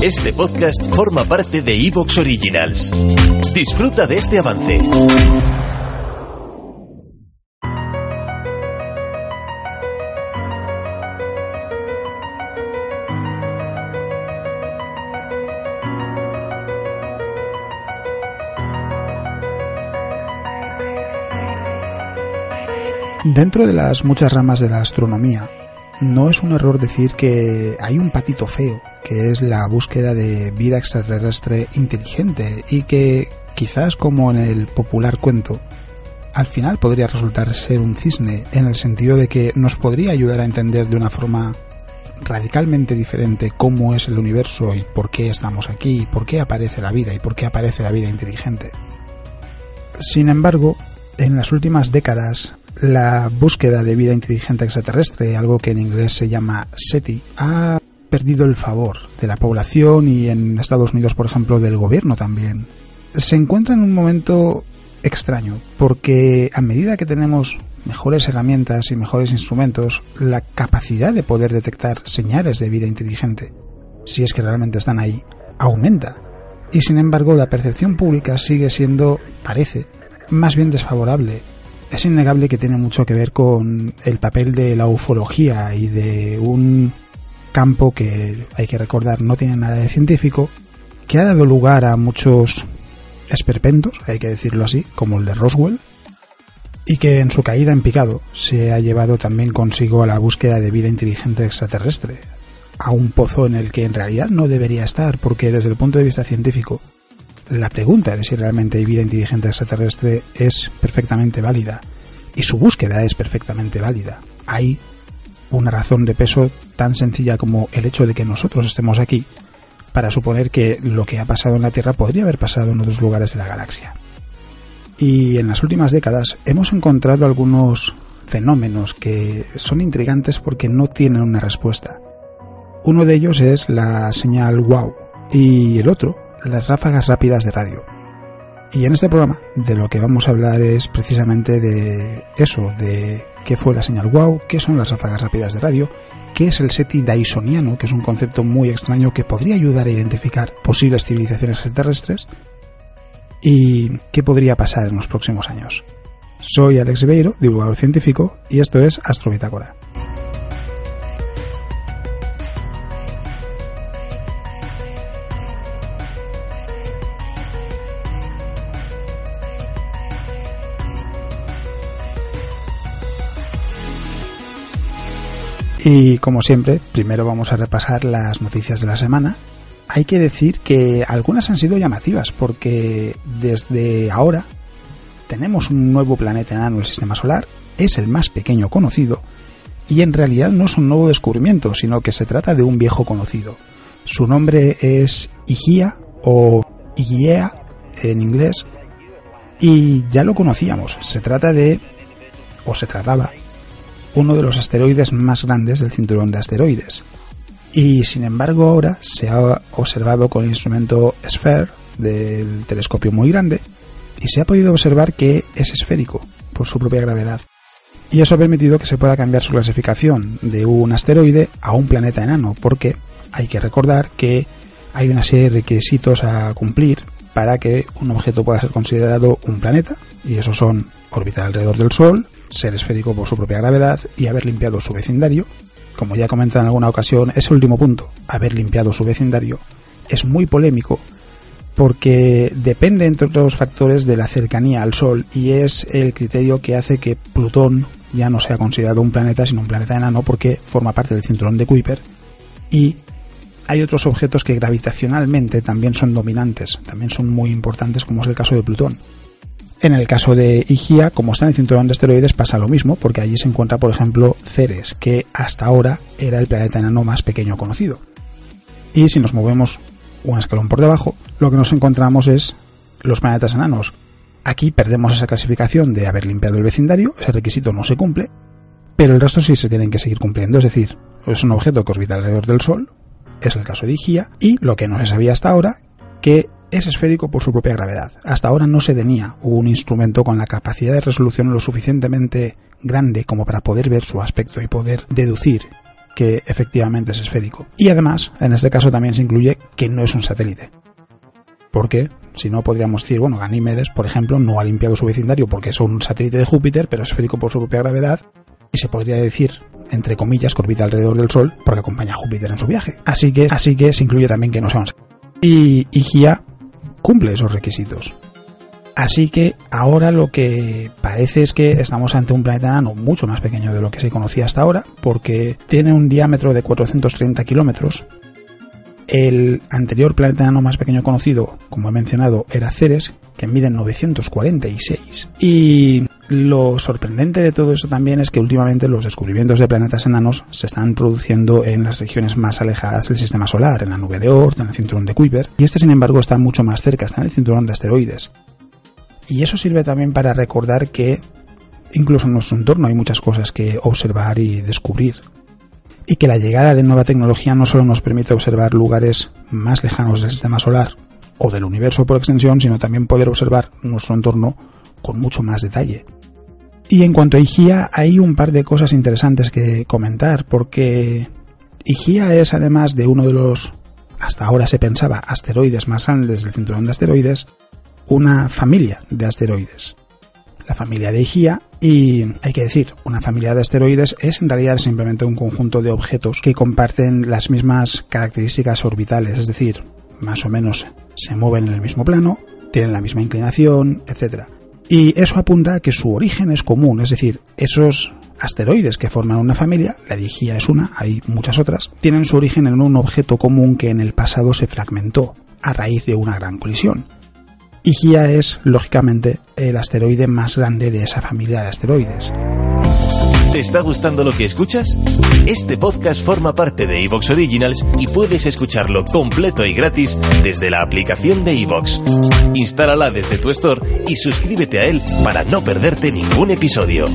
Este podcast forma parte de Evox Originals. Disfruta de este avance. Dentro de las muchas ramas de la astronomía, no es un error decir que hay un patito feo, que es la búsqueda de vida extraterrestre inteligente y que, quizás como en el popular cuento, al final podría resultar ser un cisne en el sentido de que nos podría ayudar a entender de una forma radicalmente diferente cómo es el universo y por qué estamos aquí, y por qué aparece la vida y por qué aparece la vida inteligente. Sin embargo, en las últimas décadas la búsqueda de vida inteligente extraterrestre, algo que en inglés se llama SETI, ha perdido el favor de la población y en Estados Unidos, por ejemplo, del gobierno también. Se encuentra en un momento extraño, porque a medida que tenemos mejores herramientas y mejores instrumentos, la capacidad de poder detectar señales de vida inteligente, si es que realmente están ahí, aumenta. Y sin embargo, la percepción pública sigue siendo, parece, más bien desfavorable es innegable que tiene mucho que ver con el papel de la ufología y de un campo que hay que recordar no tiene nada de científico, que ha dado lugar a muchos esperpentos, hay que decirlo así, como el de Roswell, y que en su caída en picado se ha llevado también consigo a la búsqueda de vida inteligente extraterrestre, a un pozo en el que en realidad no debería estar, porque desde el punto de vista científico la pregunta de si realmente hay vida inteligente extraterrestre es perfectamente válida y su búsqueda es perfectamente válida. Hay una razón de peso tan sencilla como el hecho de que nosotros estemos aquí para suponer que lo que ha pasado en la Tierra podría haber pasado en otros lugares de la galaxia. Y en las últimas décadas hemos encontrado algunos fenómenos que son intrigantes porque no tienen una respuesta. Uno de ellos es la señal wow y el otro las ráfagas rápidas de radio. Y en este programa de lo que vamos a hablar es precisamente de eso, de qué fue la señal WOW, qué son las ráfagas rápidas de radio, qué es el SETI Dysoniano, que es un concepto muy extraño que podría ayudar a identificar posibles civilizaciones extraterrestres, y qué podría pasar en los próximos años. Soy Alex Beiro, divulgador científico, y esto es Astrobitácora. Y como siempre, primero vamos a repasar las noticias de la semana. Hay que decir que algunas han sido llamativas porque desde ahora tenemos un nuevo planeta enano en el sistema solar, es el más pequeño conocido y en realidad no es un nuevo descubrimiento, sino que se trata de un viejo conocido. Su nombre es Igia o Igiea en inglés y ya lo conocíamos. Se trata de, o se trataba uno de los asteroides más grandes del cinturón de asteroides. Y sin embargo ahora se ha observado con el instrumento SPHERE del telescopio muy grande y se ha podido observar que es esférico por su propia gravedad. Y eso ha permitido que se pueda cambiar su clasificación de un asteroide a un planeta enano, porque hay que recordar que hay una serie de requisitos a cumplir para que un objeto pueda ser considerado un planeta, y esos son orbitar alrededor del Sol, ser esférico por su propia gravedad y haber limpiado su vecindario. Como ya he comentado en alguna ocasión, ese último punto, haber limpiado su vecindario, es muy polémico porque depende, entre otros factores, de la cercanía al Sol y es el criterio que hace que Plutón ya no sea considerado un planeta, sino un planeta enano porque forma parte del cinturón de Kuiper y hay otros objetos que gravitacionalmente también son dominantes, también son muy importantes, como es el caso de Plutón. En el caso de Igia, como está en el cinturón de asteroides, pasa lo mismo, porque allí se encuentra, por ejemplo, Ceres, que hasta ahora era el planeta enano más pequeño conocido. Y si nos movemos un escalón por debajo, lo que nos encontramos es los planetas enanos. Aquí perdemos esa clasificación de haber limpiado el vecindario, ese requisito no se cumple, pero el resto sí se tienen que seguir cumpliendo, es decir, es un objeto que orbita alrededor del Sol, es el caso de Igia, y lo que no se sabía hasta ahora, que es esférico por su propia gravedad. Hasta ahora no se tenía un instrumento con la capacidad de resolución lo suficientemente grande como para poder ver su aspecto y poder deducir que efectivamente es esférico. Y además, en este caso también se incluye que no es un satélite. Porque si no podríamos decir, bueno, Ganímedes, por ejemplo, no ha limpiado su vecindario porque es un satélite de Júpiter, pero es esférico por su propia gravedad, y se podría decir, entre comillas, que orbita alrededor del Sol porque acompaña a Júpiter en su viaje. Así que, así que se incluye también que no sea un Y Higia cumple esos requisitos. Así que ahora lo que parece es que estamos ante un planeta enano mucho más pequeño de lo que se conocía hasta ahora, porque tiene un diámetro de 430 kilómetros. El anterior planeta enano más pequeño conocido, como he mencionado, era Ceres, que mide 946. Y lo sorprendente de todo esto también es que últimamente los descubrimientos de planetas enanos se están produciendo en las regiones más alejadas del sistema solar, en la nube de Oort, en el cinturón de Kuiper, y este sin embargo está mucho más cerca, está en el cinturón de asteroides. Y eso sirve también para recordar que incluso en nuestro entorno hay muchas cosas que observar y descubrir. Y que la llegada de nueva tecnología no solo nos permite observar lugares más lejanos del sistema solar o del universo por extensión, sino también poder observar nuestro entorno con mucho más detalle. Y en cuanto a Igia, hay un par de cosas interesantes que comentar, porque Igia es además de uno de los, hasta ahora se pensaba, asteroides más grandes del cinturón de asteroides, una familia de asteroides. La familia de Igia, y hay que decir, una familia de asteroides es en realidad simplemente un conjunto de objetos que comparten las mismas características orbitales, es decir, más o menos se mueven en el mismo plano, tienen la misma inclinación, etc. Y eso apunta a que su origen es común, es decir, esos asteroides que forman una familia, la Digia es una, hay muchas otras, tienen su origen en un objeto común que en el pasado se fragmentó a raíz de una gran colisión. Higia es, lógicamente, el asteroide más grande de esa familia de asteroides. ¿Te está gustando lo que escuchas? Este podcast forma parte de Evox Originals y puedes escucharlo completo y gratis desde la aplicación de Evox. Instálala desde tu store y suscríbete a él para no perderte ningún episodio.